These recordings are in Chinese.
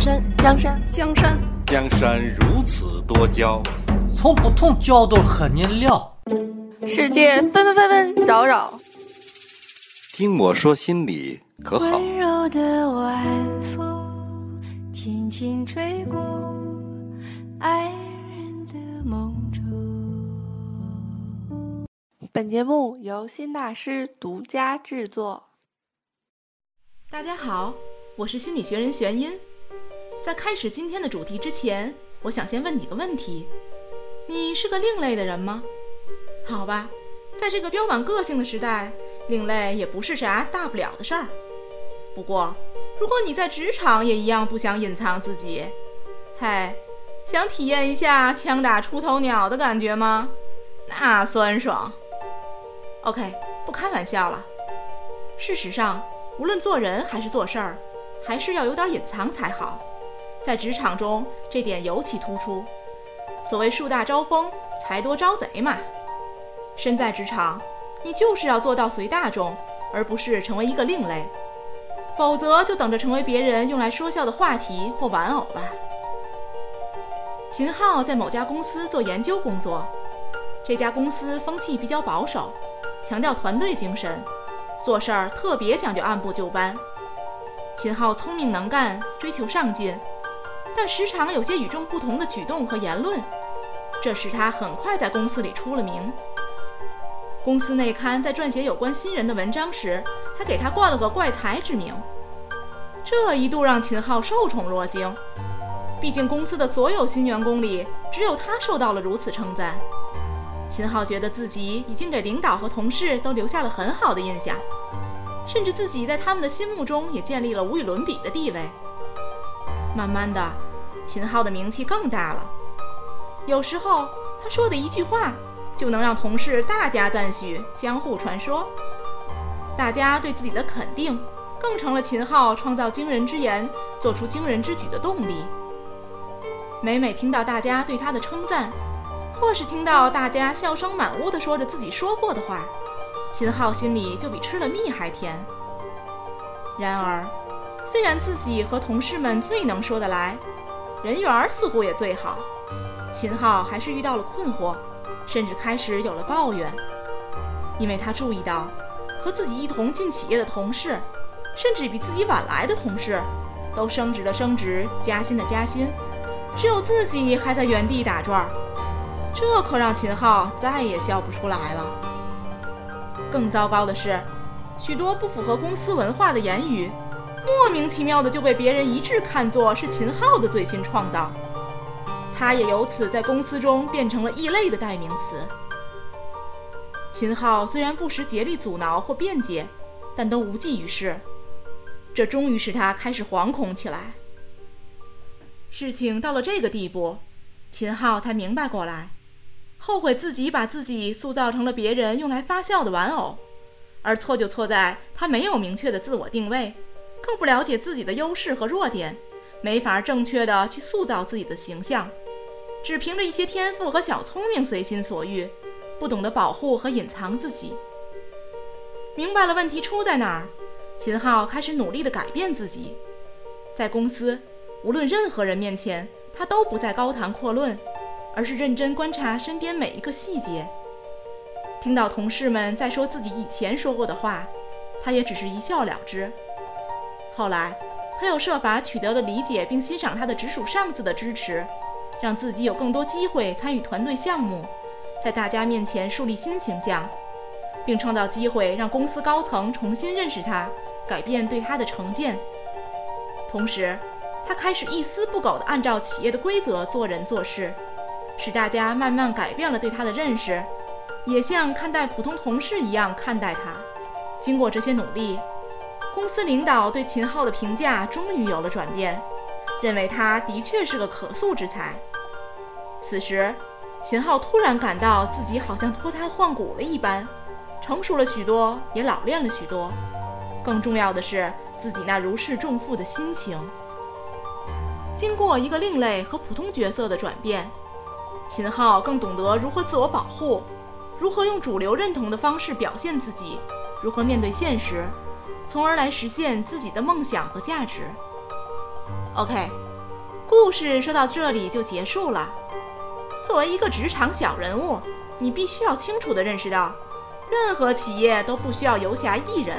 江山，江山，江山，江山如此多娇，从不同角度和你聊。世界纷纷纷纷扰扰，听我说心里可好？温柔的晚风轻轻吹过爱人的梦中。本节目由新大师独家制作。大家好，我是心理学人玄音。在开始今天的主题之前，我想先问你个问题：你是个另类的人吗？好吧，在这个标榜个性的时代，另类也不是啥大不了的事儿。不过，如果你在职场也一样不想隐藏自己，嘿，想体验一下枪打出头鸟的感觉吗？那酸爽。OK，不开玩笑了。事实上，无论做人还是做事儿，还是要有点隐藏才好。在职场中，这点尤其突出。所谓树大招风，财多招贼嘛。身在职场，你就是要做到随大众，而不是成为一个另类。否则，就等着成为别人用来说笑的话题或玩偶吧。秦昊在某家公司做研究工作，这家公司风气比较保守，强调团队精神。做事儿特别讲究按部就班。秦昊聪明能干，追求上进，但时常有些与众不同的举动和言论，这使他很快在公司里出了名。公司内刊在撰写有关新人的文章时，还给他冠了个“怪才”之名，这一度让秦昊受宠若惊。毕竟公司的所有新员工里，只有他受到了如此称赞。秦昊觉得自己已经给领导和同事都留下了很好的印象，甚至自己在他们的心目中也建立了无与伦比的地位。慢慢的，秦昊的名气更大了。有时候他说的一句话，就能让同事大加赞许，相互传说。大家对自己的肯定，更成了秦昊创造惊人之言、做出惊人之举的动力。每每听到大家对他的称赞，或是听到大家笑声满屋的说着自己说过的话，秦昊心里就比吃了蜜还甜。然而，虽然自己和同事们最能说得来，人缘似乎也最好，秦昊还是遇到了困惑，甚至开始有了抱怨，因为他注意到，和自己一同进企业的同事，甚至比自己晚来的同事，都升职的升职，加薪的加薪。只有自己还在原地打转儿，这可让秦昊再也笑不出来了。更糟糕的是，许多不符合公司文化的言语，莫名其妙的就被别人一致看作是秦昊的最新创造，他也由此在公司中变成了异类的代名词。秦昊虽然不时竭力阻挠或辩解，但都无济于事，这终于使他开始惶恐起来。事情到了这个地步，秦昊才明白过来，后悔自己把自己塑造成了别人用来发笑的玩偶，而错就错在他没有明确的自我定位，更不了解自己的优势和弱点，没法正确的去塑造自己的形象，只凭着一些天赋和小聪明随心所欲，不懂得保护和隐藏自己。明白了问题出在哪儿，秦昊开始努力的改变自己，在公司。无论任何人面前，他都不再高谈阔论，而是认真观察身边每一个细节。听到同事们在说自己以前说过的话，他也只是一笑了之。后来，他又设法取得了理解并欣赏他的直属上司的支持，让自己有更多机会参与团队项目，在大家面前树立新形象，并创造机会让公司高层重新认识他，改变对他的成见。同时，他开始一丝不苟地按照企业的规则做人做事，使大家慢慢改变了对他的认识，也像看待普通同事一样看待他。经过这些努力，公司领导对秦昊的评价终于有了转变，认为他的确是个可塑之才。此时，秦昊突然感到自己好像脱胎换骨了一般，成熟了许多，也老练了许多。更重要的是，自己那如释重负的心情。经过一个另类和普通角色的转变，秦昊更懂得如何自我保护，如何用主流认同的方式表现自己，如何面对现实，从而来实现自己的梦想和价值。OK，故事说到这里就结束了。作为一个职场小人物，你必须要清楚地认识到，任何企业都不需要游侠一人，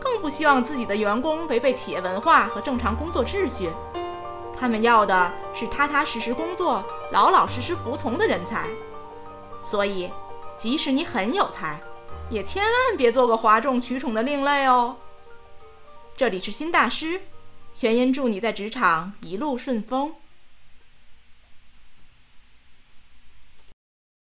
更不希望自己的员工违背企业文化和正常工作秩序。他们要的是踏踏实实工作、老老实实服从的人才。所以，即使你很有才，也千万别做个哗众取宠的另类哦。这里是新大师，玄音祝你在职场一路顺风。